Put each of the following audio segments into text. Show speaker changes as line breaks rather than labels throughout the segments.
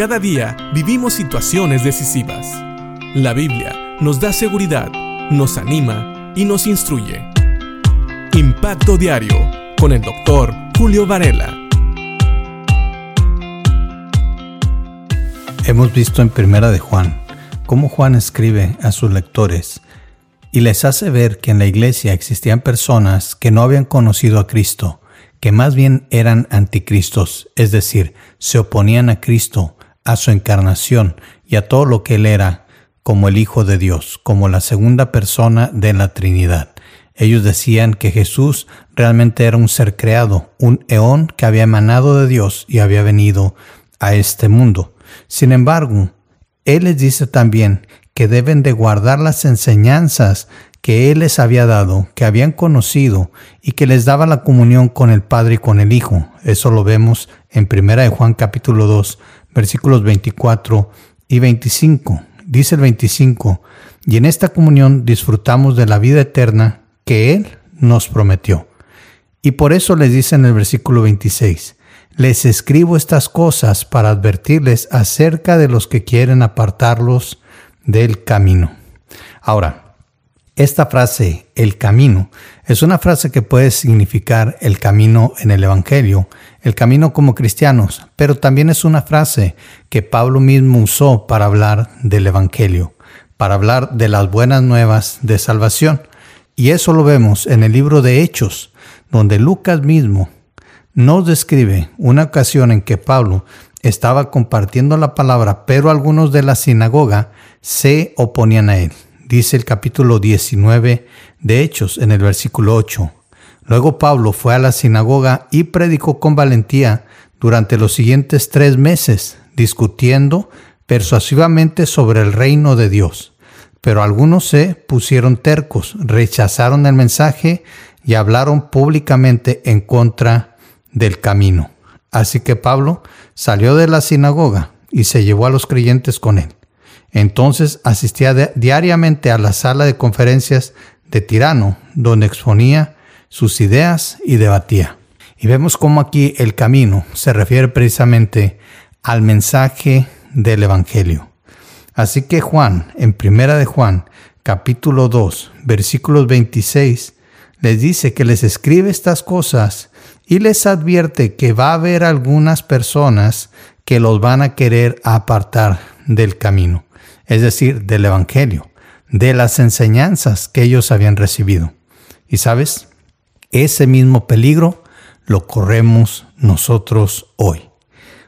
Cada día vivimos situaciones decisivas. La Biblia nos da seguridad, nos anima y nos instruye. Impacto Diario con el doctor Julio Varela.
Hemos visto en Primera de Juan cómo Juan escribe a sus lectores y les hace ver que en la iglesia existían personas que no habían conocido a Cristo, que más bien eran anticristos, es decir, se oponían a Cristo, a su encarnación y a todo lo que él era como el Hijo de Dios, como la segunda persona de la Trinidad. Ellos decían que Jesús realmente era un ser creado, un eón que había emanado de Dios y había venido a este mundo. Sin embargo, Él les dice también que deben de guardar las enseñanzas que Él les había dado, que habían conocido y que les daba la comunión con el Padre y con el Hijo. Eso lo vemos en 1 de Juan capítulo 2, versículos 24 y 25. Dice el 25, y en esta comunión disfrutamos de la vida eterna que Él nos prometió. Y por eso les dice en el versículo 26, les escribo estas cosas para advertirles acerca de los que quieren apartarlos del camino. Ahora, esta frase, el camino, es una frase que puede significar el camino en el Evangelio, el camino como cristianos, pero también es una frase que Pablo mismo usó para hablar del Evangelio, para hablar de las buenas nuevas de salvación. Y eso lo vemos en el libro de Hechos, donde Lucas mismo nos describe una ocasión en que Pablo estaba compartiendo la palabra, pero algunos de la sinagoga se oponían a él dice el capítulo 19 de Hechos en el versículo 8. Luego Pablo fue a la sinagoga y predicó con valentía durante los siguientes tres meses, discutiendo persuasivamente sobre el reino de Dios. Pero algunos se pusieron tercos, rechazaron el mensaje y hablaron públicamente en contra del camino. Así que Pablo salió de la sinagoga y se llevó a los creyentes con él. Entonces asistía diariamente a la sala de conferencias de Tirano, donde exponía sus ideas y debatía. Y vemos cómo aquí el camino se refiere precisamente al mensaje del Evangelio. Así que Juan, en primera de Juan, capítulo 2, versículos 26, les dice que les escribe estas cosas y les advierte que va a haber algunas personas que los van a querer apartar del camino es decir, del Evangelio, de las enseñanzas que ellos habían recibido. Y sabes, ese mismo peligro lo corremos nosotros hoy.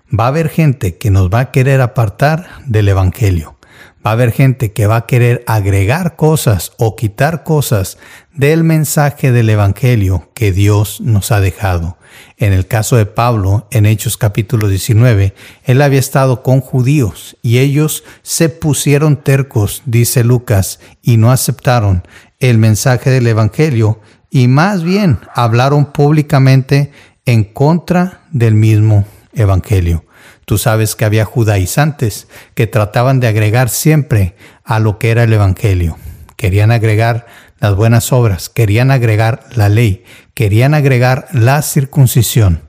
Va a haber gente que nos va a querer apartar del Evangelio. Va a haber gente que va a querer agregar cosas o quitar cosas del mensaje del Evangelio que Dios nos ha dejado. En el caso de Pablo, en Hechos capítulo 19, él había estado con judíos y ellos se pusieron tercos, dice Lucas, y no aceptaron el mensaje del Evangelio y más bien hablaron públicamente en contra del mismo Evangelio. Tú sabes que había judaizantes que trataban de agregar siempre a lo que era el Evangelio. Querían agregar las buenas obras, querían agregar la ley, querían agregar la circuncisión.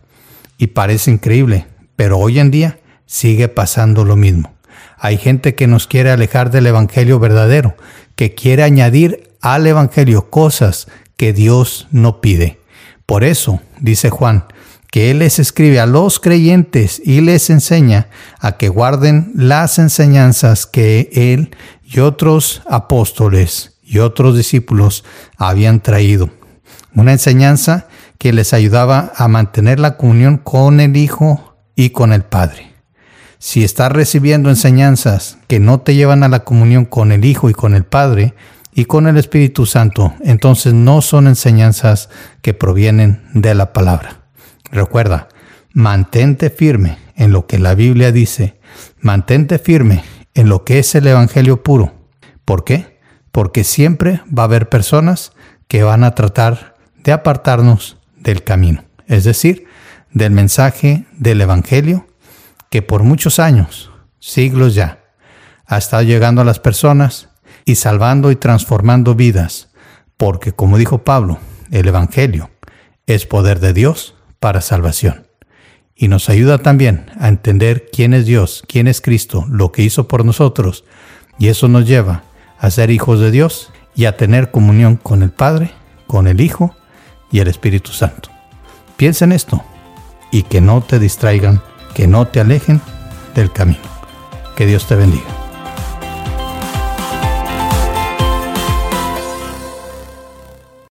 Y parece increíble, pero hoy en día sigue pasando lo mismo. Hay gente que nos quiere alejar del Evangelio verdadero, que quiere añadir al Evangelio cosas que Dios no pide. Por eso, dice Juan, que Él les escribe a los creyentes y les enseña a que guarden las enseñanzas que Él y otros apóstoles y otros discípulos habían traído. Una enseñanza que les ayudaba a mantener la comunión con el Hijo y con el Padre. Si estás recibiendo enseñanzas que no te llevan a la comunión con el Hijo y con el Padre y con el Espíritu Santo, entonces no son enseñanzas que provienen de la palabra. Recuerda, mantente firme en lo que la Biblia dice, mantente firme en lo que es el Evangelio puro. ¿Por qué? Porque siempre va a haber personas que van a tratar de apartarnos del camino, es decir, del mensaje del Evangelio que por muchos años, siglos ya, ha estado llegando a las personas y salvando y transformando vidas, porque como dijo Pablo, el Evangelio es poder de Dios para salvación. y nos ayuda también a entender quién es Dios, quién es Cristo, lo que hizo por nosotros, y eso nos lleva a ser hijos de Dios y a tener comunión con el Padre, con el Hijo y el Espíritu Santo. Piensa en esto y que no te distraigan, que no te alejen del camino. Que Dios te bendiga.